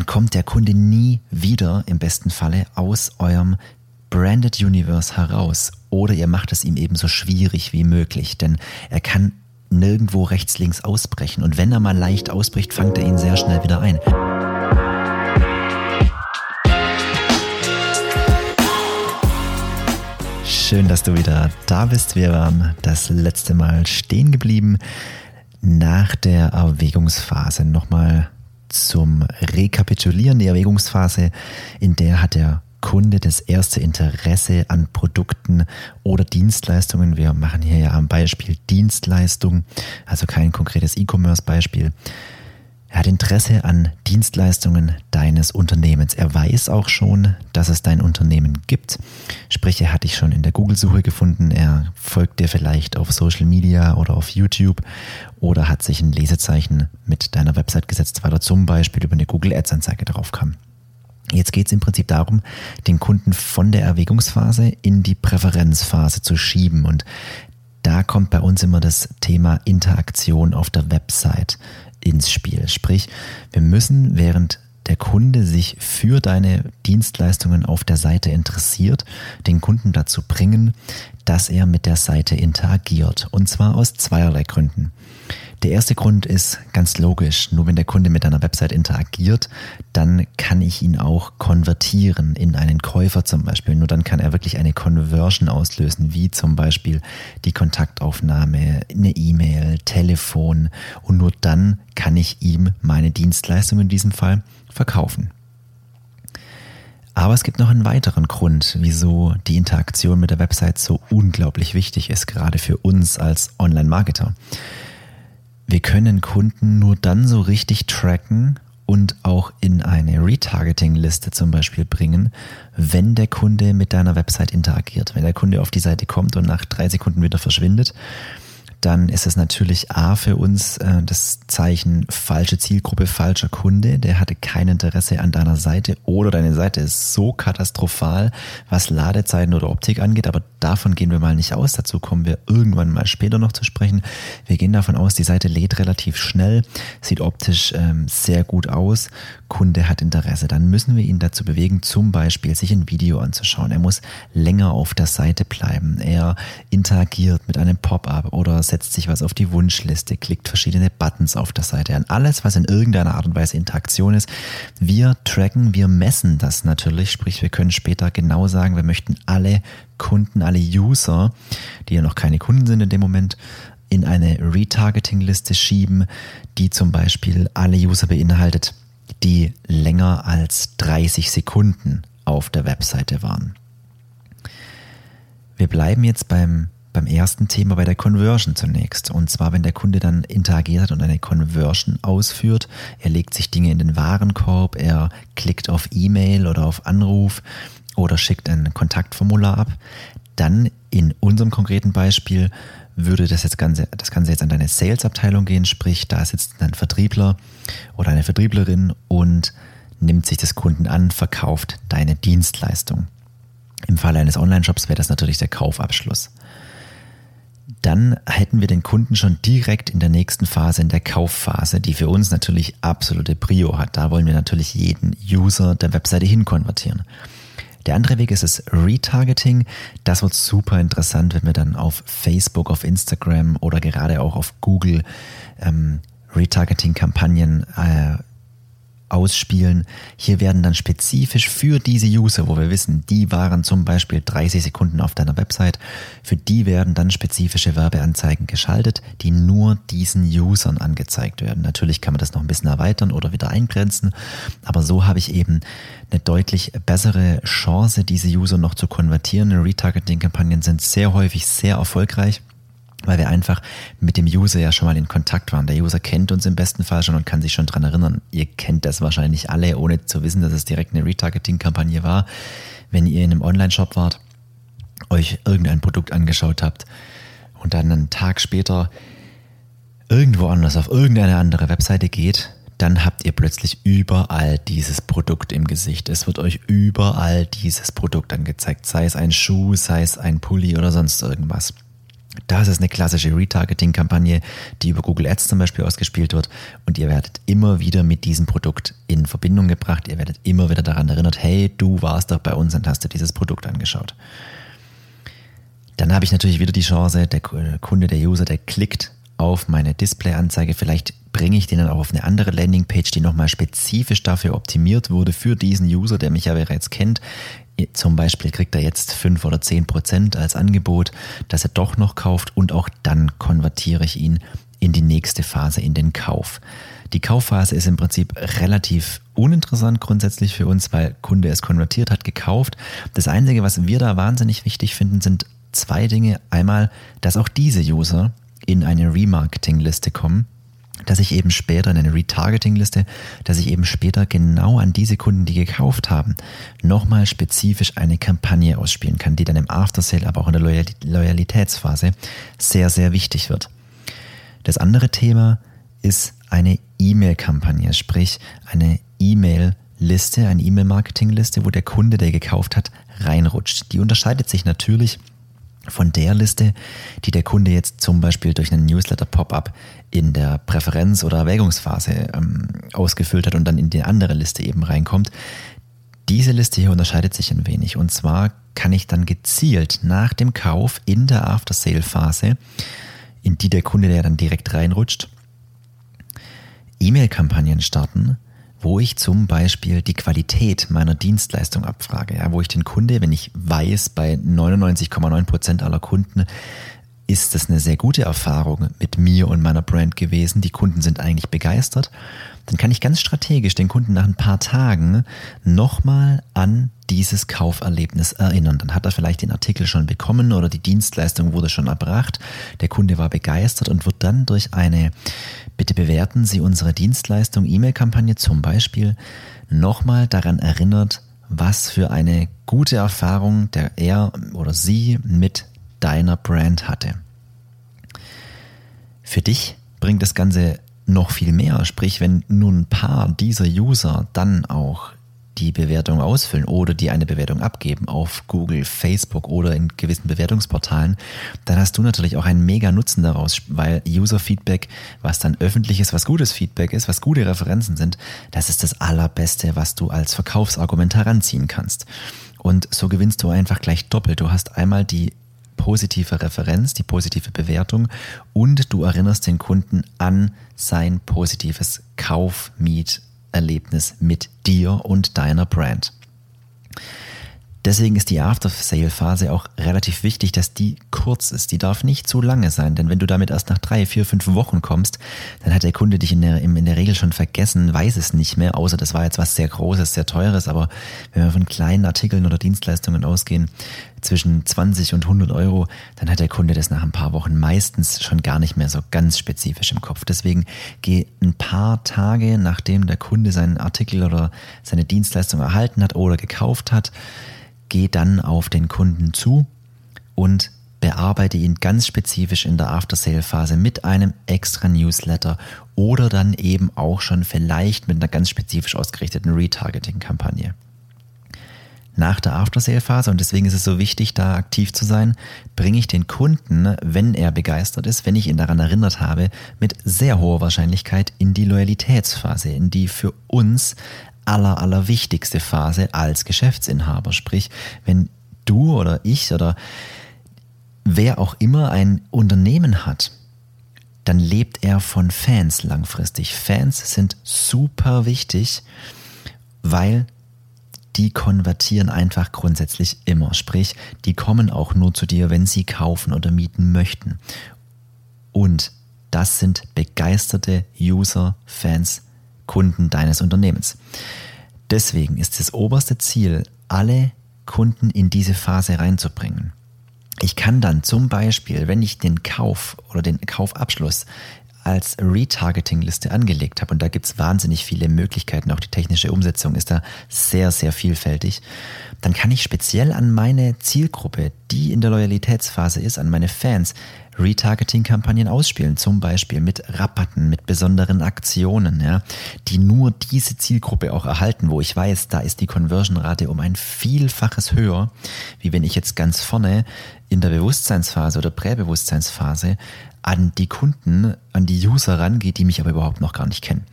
dann kommt der Kunde nie wieder im besten Falle aus eurem Branded Universe heraus. Oder ihr macht es ihm eben so schwierig wie möglich, denn er kann nirgendwo rechts, links ausbrechen. Und wenn er mal leicht ausbricht, fangt er ihn sehr schnell wieder ein. Schön, dass du wieder da bist. Wir waren das letzte Mal stehen geblieben nach der Erwägungsphase. Nochmal Rekapitulieren. Die Erwägungsphase, in der hat der Kunde das erste Interesse an Produkten oder Dienstleistungen. Wir machen hier ja am Beispiel Dienstleistung, also kein konkretes E-Commerce-Beispiel. Er hat Interesse an Dienstleistungen deines Unternehmens. Er weiß auch schon, dass es dein Unternehmen gibt. Sprich, er hat dich schon in der Google-Suche gefunden. Er folgt dir vielleicht auf Social Media oder auf YouTube oder hat sich ein Lesezeichen mit deiner Website gesetzt, weil er zum Beispiel über eine Google Ads-Anzeige drauf kam. Jetzt geht es im Prinzip darum, den Kunden von der Erwägungsphase in die Präferenzphase zu schieben. Und da kommt bei uns immer das Thema Interaktion auf der Website ins Spiel. Sprich, wir müssen, während der Kunde sich für deine Dienstleistungen auf der Seite interessiert, den Kunden dazu bringen, dass er mit der Seite interagiert. Und zwar aus zweierlei Gründen. Der erste Grund ist ganz logisch. Nur wenn der Kunde mit einer Website interagiert, dann kann ich ihn auch konvertieren in einen Käufer zum Beispiel. Nur dann kann er wirklich eine Conversion auslösen, wie zum Beispiel die Kontaktaufnahme, eine E-Mail, Telefon. Und nur dann kann ich ihm meine Dienstleistung in diesem Fall verkaufen. Aber es gibt noch einen weiteren Grund, wieso die Interaktion mit der Website so unglaublich wichtig ist, gerade für uns als Online-Marketer. Wir können Kunden nur dann so richtig tracken und auch in eine Retargeting-Liste zum Beispiel bringen, wenn der Kunde mit deiner Website interagiert. Wenn der Kunde auf die Seite kommt und nach drei Sekunden wieder verschwindet, dann ist es natürlich A für uns äh, das Zeichen falsche Zielgruppe, falscher Kunde, der hatte kein Interesse an deiner Seite oder deine Seite ist so katastrophal, was Ladezeiten oder Optik angeht, aber davon gehen wir mal nicht aus, dazu kommen wir irgendwann mal später noch zu sprechen. Wir gehen davon aus, die Seite lädt relativ schnell, sieht optisch ähm, sehr gut aus, Kunde hat Interesse, dann müssen wir ihn dazu bewegen, zum Beispiel sich ein Video anzuschauen. Er muss länger auf der Seite bleiben, er interagiert mit einem Pop-up oder setzt sich was auf die Wunschliste, klickt verschiedene Buttons auf der Seite an. Alles, was in irgendeiner Art und Weise Interaktion ist. Wir tracken, wir messen das natürlich. Sprich, wir können später genau sagen, wir möchten alle Kunden, alle User, die ja noch keine Kunden sind in dem Moment, in eine Retargeting-Liste schieben, die zum Beispiel alle User beinhaltet, die länger als 30 Sekunden auf der Webseite waren. Wir bleiben jetzt beim beim ersten Thema bei der Conversion zunächst. Und zwar, wenn der Kunde dann interagiert hat und eine Conversion ausführt, er legt sich Dinge in den Warenkorb, er klickt auf E-Mail oder auf Anruf oder schickt ein Kontaktformular ab, dann in unserem konkreten Beispiel würde das, jetzt Ganze, das Ganze jetzt an deine Sales-Abteilung gehen, sprich, da sitzt ein Vertriebler oder eine Vertrieblerin und nimmt sich des Kunden an, verkauft deine Dienstleistung. Im Falle eines Online-Shops wäre das natürlich der Kaufabschluss dann hätten wir den Kunden schon direkt in der nächsten Phase, in der Kaufphase, die für uns natürlich absolute Prio hat. Da wollen wir natürlich jeden User der Webseite hinkonvertieren. Der andere Weg ist das Retargeting. Das wird super interessant, wenn wir dann auf Facebook, auf Instagram oder gerade auch auf Google ähm, Retargeting-Kampagnen äh, ausspielen. Hier werden dann spezifisch für diese User, wo wir wissen, die waren zum Beispiel 30 Sekunden auf deiner Website, für die werden dann spezifische Werbeanzeigen geschaltet, die nur diesen Usern angezeigt werden. Natürlich kann man das noch ein bisschen erweitern oder wieder eingrenzen, aber so habe ich eben eine deutlich bessere Chance, diese User noch zu konvertieren. Retargeting-Kampagnen sind sehr häufig sehr erfolgreich weil wir einfach mit dem User ja schon mal in Kontakt waren. Der User kennt uns im besten Fall schon und kann sich schon dran erinnern. Ihr kennt das wahrscheinlich alle, ohne zu wissen, dass es direkt eine Retargeting-Kampagne war. Wenn ihr in einem Online-Shop wart, euch irgendein Produkt angeschaut habt und dann einen Tag später irgendwo anders auf irgendeine andere Webseite geht, dann habt ihr plötzlich überall dieses Produkt im Gesicht. Es wird euch überall dieses Produkt angezeigt, sei es ein Schuh, sei es ein Pulli oder sonst irgendwas. Das ist eine klassische Retargeting-Kampagne, die über Google Ads zum Beispiel ausgespielt wird. Und ihr werdet immer wieder mit diesem Produkt in Verbindung gebracht. Ihr werdet immer wieder daran erinnert, hey, du warst doch bei uns und hast dir dieses Produkt angeschaut. Dann habe ich natürlich wieder die Chance, der Kunde, der User, der klickt auf meine Display-Anzeige. Vielleicht bringe ich den dann auch auf eine andere Landingpage, die nochmal spezifisch dafür optimiert wurde für diesen User, der mich ja bereits kennt. Zum Beispiel kriegt er jetzt 5 oder 10 Prozent als Angebot, dass er doch noch kauft und auch dann konvertiere ich ihn in die nächste Phase, in den Kauf. Die Kaufphase ist im Prinzip relativ uninteressant grundsätzlich für uns, weil Kunde es konvertiert hat, gekauft. Das Einzige, was wir da wahnsinnig wichtig finden, sind zwei Dinge. Einmal, dass auch diese User in eine Remarketing-Liste kommen dass ich eben später in eine Retargeting-Liste, dass ich eben später genau an diese Kunden, die gekauft haben, nochmal spezifisch eine Kampagne ausspielen kann, die dann im After-Sale, aber auch in der Loyalitätsphase sehr, sehr wichtig wird. Das andere Thema ist eine E-Mail-Kampagne, sprich eine E-Mail-Liste, eine E-Mail-Marketing-Liste, wo der Kunde, der gekauft hat, reinrutscht. Die unterscheidet sich natürlich von der Liste, die der Kunde jetzt zum Beispiel durch einen Newsletter-Pop-up in der Präferenz- oder Erwägungsphase ähm, ausgefüllt hat und dann in die andere Liste eben reinkommt. Diese Liste hier unterscheidet sich ein wenig. Und zwar kann ich dann gezielt nach dem Kauf in der After-Sale-Phase, in die der Kunde, der dann direkt reinrutscht, E-Mail-Kampagnen starten, wo ich zum Beispiel die Qualität meiner Dienstleistung abfrage, ja, wo ich den Kunde, wenn ich weiß, bei 99,9 Prozent aller Kunden ist das eine sehr gute Erfahrung mit mir und meiner Brand gewesen. Die Kunden sind eigentlich begeistert. Dann kann ich ganz strategisch den Kunden nach ein paar Tagen nochmal an dieses Kauferlebnis erinnern. Dann hat er vielleicht den Artikel schon bekommen oder die Dienstleistung wurde schon erbracht. Der Kunde war begeistert und wird dann durch eine Bitte bewerten Sie unsere Dienstleistung E-Mail-Kampagne zum Beispiel nochmal daran erinnert, was für eine gute Erfahrung der er oder sie mit deiner Brand hatte. Für dich bringt das Ganze noch viel mehr. Sprich, wenn nur ein paar dieser User dann auch die Bewertung ausfüllen oder die eine Bewertung abgeben auf Google, Facebook oder in gewissen Bewertungsportalen, dann hast du natürlich auch einen mega Nutzen daraus, weil User-Feedback, was dann öffentliches, was gutes Feedback ist, was gute Referenzen sind, das ist das Allerbeste, was du als Verkaufsargument heranziehen kannst. Und so gewinnst du einfach gleich doppelt. Du hast einmal die positive Referenz, die positive Bewertung und du erinnerst den Kunden an sein positives Kauf-Miet-Erlebnis mit dir und deiner Brand. Deswegen ist die After-Sale-Phase auch relativ wichtig, dass die kurz ist. Die darf nicht zu lange sein, denn wenn du damit erst nach drei, vier, fünf Wochen kommst, dann hat der Kunde dich in der, in der Regel schon vergessen, weiß es nicht mehr, außer das war jetzt was sehr Großes, sehr Teures. Aber wenn wir von kleinen Artikeln oder Dienstleistungen ausgehen, zwischen 20 und 100 Euro, dann hat der Kunde das nach ein paar Wochen meistens schon gar nicht mehr so ganz spezifisch im Kopf. Deswegen geh ein paar Tage, nachdem der Kunde seinen Artikel oder seine Dienstleistung erhalten hat oder gekauft hat, geh dann auf den Kunden zu und bearbeite ihn ganz spezifisch in der After-Sale-Phase mit einem extra Newsletter oder dann eben auch schon vielleicht mit einer ganz spezifisch ausgerichteten Retargeting-Kampagne. Nach der After-Sale-Phase, und deswegen ist es so wichtig, da aktiv zu sein, bringe ich den Kunden, wenn er begeistert ist, wenn ich ihn daran erinnert habe, mit sehr hoher Wahrscheinlichkeit in die Loyalitätsphase, in die für uns aller, aller wichtigste Phase als Geschäftsinhaber. Sprich, wenn du oder ich oder wer auch immer ein Unternehmen hat, dann lebt er von Fans langfristig. Fans sind super wichtig, weil die konvertieren einfach grundsätzlich immer. Sprich, die kommen auch nur zu dir, wenn sie kaufen oder mieten möchten. Und das sind begeisterte User, Fans, Kunden deines Unternehmens. Deswegen ist das oberste Ziel, alle Kunden in diese Phase reinzubringen. Ich kann dann zum Beispiel, wenn ich den Kauf oder den Kaufabschluss als Retargeting-Liste angelegt habe, und da gibt es wahnsinnig viele Möglichkeiten, auch die technische Umsetzung ist da sehr, sehr vielfältig, dann kann ich speziell an meine Zielgruppe, die in der Loyalitätsphase ist, an meine Fans, Retargeting-Kampagnen ausspielen, zum Beispiel mit Rabatten, mit besonderen Aktionen, ja, die nur diese Zielgruppe auch erhalten, wo ich weiß, da ist die Conversion-Rate um ein Vielfaches höher, wie wenn ich jetzt ganz vorne in der Bewusstseinsphase oder Präbewusstseinsphase an die Kunden, an die User rangehe, die mich aber überhaupt noch gar nicht kennen.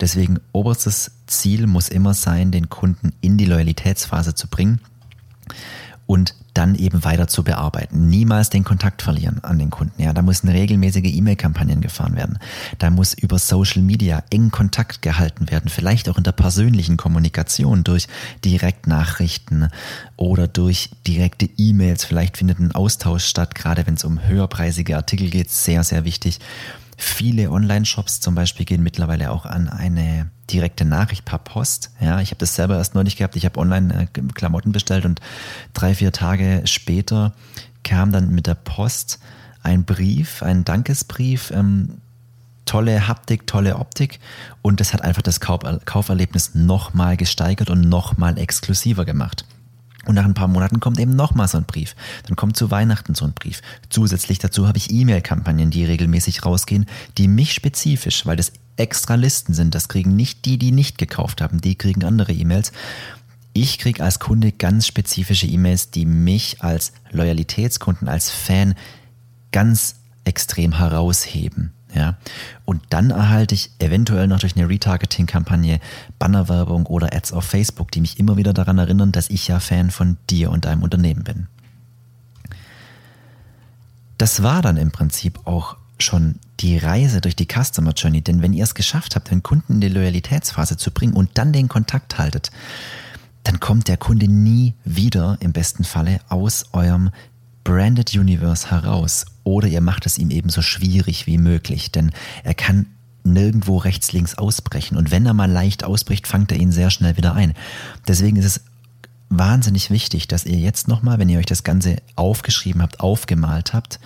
Deswegen oberstes Ziel muss immer sein, den Kunden in die Loyalitätsphase zu bringen und dann eben weiter zu bearbeiten. Niemals den Kontakt verlieren an den Kunden. Ja, da müssen regelmäßige E-Mail-Kampagnen gefahren werden. Da muss über Social Media eng Kontakt gehalten werden. Vielleicht auch in der persönlichen Kommunikation durch Direktnachrichten oder durch direkte E-Mails. Vielleicht findet ein Austausch statt, gerade wenn es um höherpreisige Artikel geht. Sehr, sehr wichtig. Viele Online-Shops zum Beispiel gehen mittlerweile auch an eine direkte Nachricht per Post. Ja, ich habe das selber erst neulich gehabt. Ich habe online äh, Klamotten bestellt und drei, vier Tage später kam dann mit der Post ein Brief, ein Dankesbrief. Ähm, tolle Haptik, tolle Optik und das hat einfach das Kauferlebnis nochmal gesteigert und nochmal exklusiver gemacht. Und nach ein paar Monaten kommt eben nochmal so ein Brief. Dann kommt zu Weihnachten so ein Brief. Zusätzlich dazu habe ich E-Mail-Kampagnen, die regelmäßig rausgehen, die mich spezifisch, weil das extra Listen sind, das kriegen nicht die, die nicht gekauft haben, die kriegen andere E-Mails. Ich kriege als Kunde ganz spezifische E-Mails, die mich als Loyalitätskunden, als Fan ganz extrem herausheben. Ja? Und dann erhalte ich eventuell noch durch eine Retargeting-Kampagne Bannerwerbung oder Ads auf Facebook, die mich immer wieder daran erinnern, dass ich ja Fan von dir und deinem Unternehmen bin. Das war dann im Prinzip auch schon die Reise durch die Customer Journey, denn wenn ihr es geschafft habt, den Kunden in die Loyalitätsphase zu bringen und dann den Kontakt haltet, dann kommt der Kunde nie wieder im besten Falle aus eurem Branded Universe heraus oder ihr macht es ihm eben so schwierig wie möglich, denn er kann nirgendwo rechts, links ausbrechen und wenn er mal leicht ausbricht, fangt er ihn sehr schnell wieder ein. Deswegen ist es wahnsinnig wichtig, dass ihr jetzt nochmal, wenn ihr euch das Ganze aufgeschrieben habt, aufgemalt habt,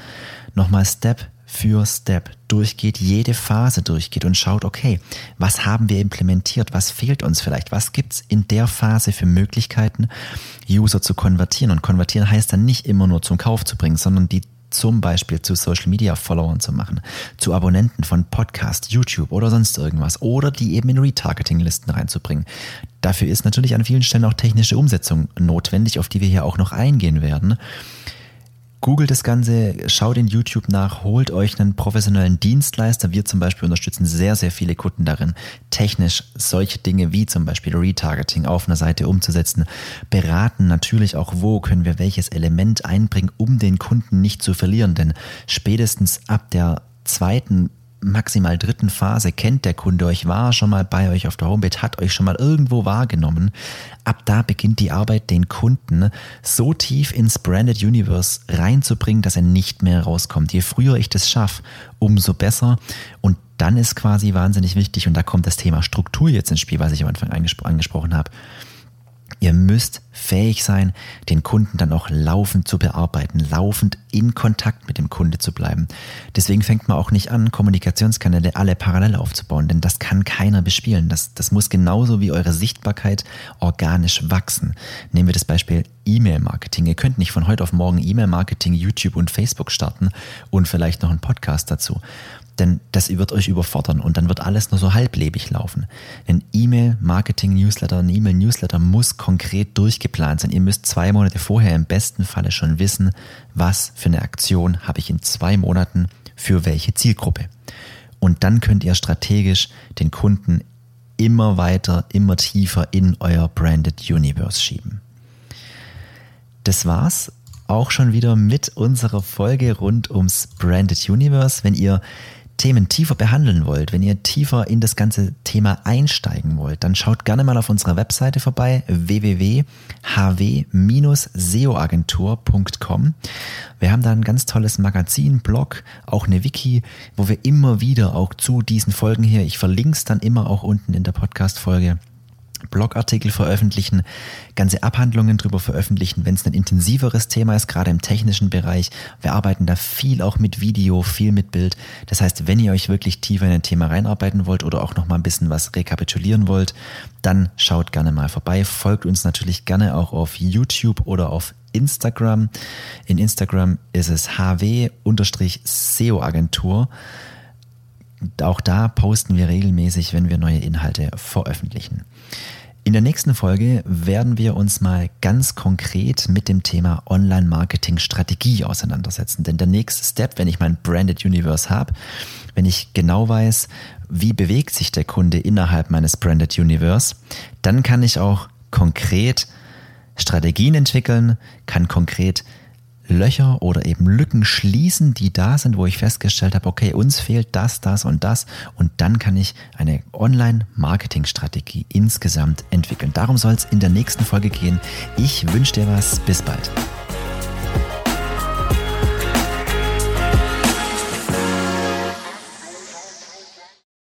nochmal Step für Step durchgeht, jede Phase durchgeht und schaut, okay, was haben wir implementiert, was fehlt uns vielleicht, was gibt's in der Phase für Möglichkeiten, User zu konvertieren. Und konvertieren heißt dann nicht immer nur zum Kauf zu bringen, sondern die zum Beispiel zu Social Media Followern zu machen, zu Abonnenten von Podcast, YouTube oder sonst irgendwas oder die eben in Retargeting-Listen reinzubringen. Dafür ist natürlich an vielen Stellen auch technische Umsetzung notwendig, auf die wir hier auch noch eingehen werden. Googelt das Ganze, schaut in YouTube nach, holt euch einen professionellen Dienstleister. Wir zum Beispiel unterstützen sehr, sehr viele Kunden darin, technisch solche Dinge wie zum Beispiel Retargeting auf einer Seite umzusetzen. Beraten natürlich auch, wo können wir welches Element einbringen, um den Kunden nicht zu verlieren. Denn spätestens ab der zweiten maximal dritten Phase kennt der Kunde euch, war schon mal bei euch auf der Homepage, hat euch schon mal irgendwo wahrgenommen. Ab da beginnt die Arbeit, den Kunden so tief ins Branded Universe reinzubringen, dass er nicht mehr rauskommt. Je früher ich das schaffe, umso besser. Und dann ist quasi wahnsinnig wichtig, und da kommt das Thema Struktur jetzt ins Spiel, was ich am Anfang angesprochen habe Ihr müsst fähig sein, den Kunden dann auch laufend zu bearbeiten, laufend in Kontakt mit dem Kunde zu bleiben. Deswegen fängt man auch nicht an, Kommunikationskanäle alle parallel aufzubauen, denn das kann keiner bespielen. Das, das muss genauso wie eure Sichtbarkeit organisch wachsen. Nehmen wir das Beispiel E-Mail-Marketing. Ihr könnt nicht von heute auf morgen E-Mail-Marketing, YouTube und Facebook starten und vielleicht noch einen Podcast dazu. Denn das wird euch überfordern und dann wird alles nur so halblebig laufen. Ein E-Mail, Marketing, Newsletter, ein E-Mail-Newsletter muss konkret durchgeplant sein. Ihr müsst zwei Monate vorher im besten Falle schon wissen, was für eine Aktion habe ich in zwei Monaten für welche Zielgruppe. Und dann könnt ihr strategisch den Kunden immer weiter, immer tiefer in euer Branded Universe schieben. Das war's auch schon wieder mit unserer Folge rund ums Branded Universe. Wenn ihr Themen tiefer behandeln wollt, wenn ihr tiefer in das ganze Thema einsteigen wollt, dann schaut gerne mal auf unserer Webseite vorbei www.hw-seoagentur.com. Wir haben da ein ganz tolles Magazin, Blog, auch eine Wiki, wo wir immer wieder auch zu diesen Folgen hier, ich verlinke es dann immer auch unten in der Podcast-Folge, Blogartikel veröffentlichen, ganze Abhandlungen drüber veröffentlichen, wenn es ein intensiveres Thema ist, gerade im technischen Bereich. Wir arbeiten da viel auch mit Video, viel mit Bild. Das heißt, wenn ihr euch wirklich tiefer in ein Thema reinarbeiten wollt oder auch noch mal ein bisschen was rekapitulieren wollt, dann schaut gerne mal vorbei. Folgt uns natürlich gerne auch auf YouTube oder auf Instagram. In Instagram ist es hw-SEO-Agentur. Auch da posten wir regelmäßig, wenn wir neue Inhalte veröffentlichen. In der nächsten Folge werden wir uns mal ganz konkret mit dem Thema Online-Marketing-Strategie auseinandersetzen. Denn der nächste Step, wenn ich mein Branded Universe habe, wenn ich genau weiß, wie bewegt sich der Kunde innerhalb meines Branded Universe, dann kann ich auch konkret Strategien entwickeln, kann konkret Löcher oder eben Lücken schließen, die da sind, wo ich festgestellt habe, okay, uns fehlt das, das und das und dann kann ich eine Online-Marketing-Strategie insgesamt entwickeln. Darum soll es in der nächsten Folge gehen. Ich wünsche dir was. Bis bald.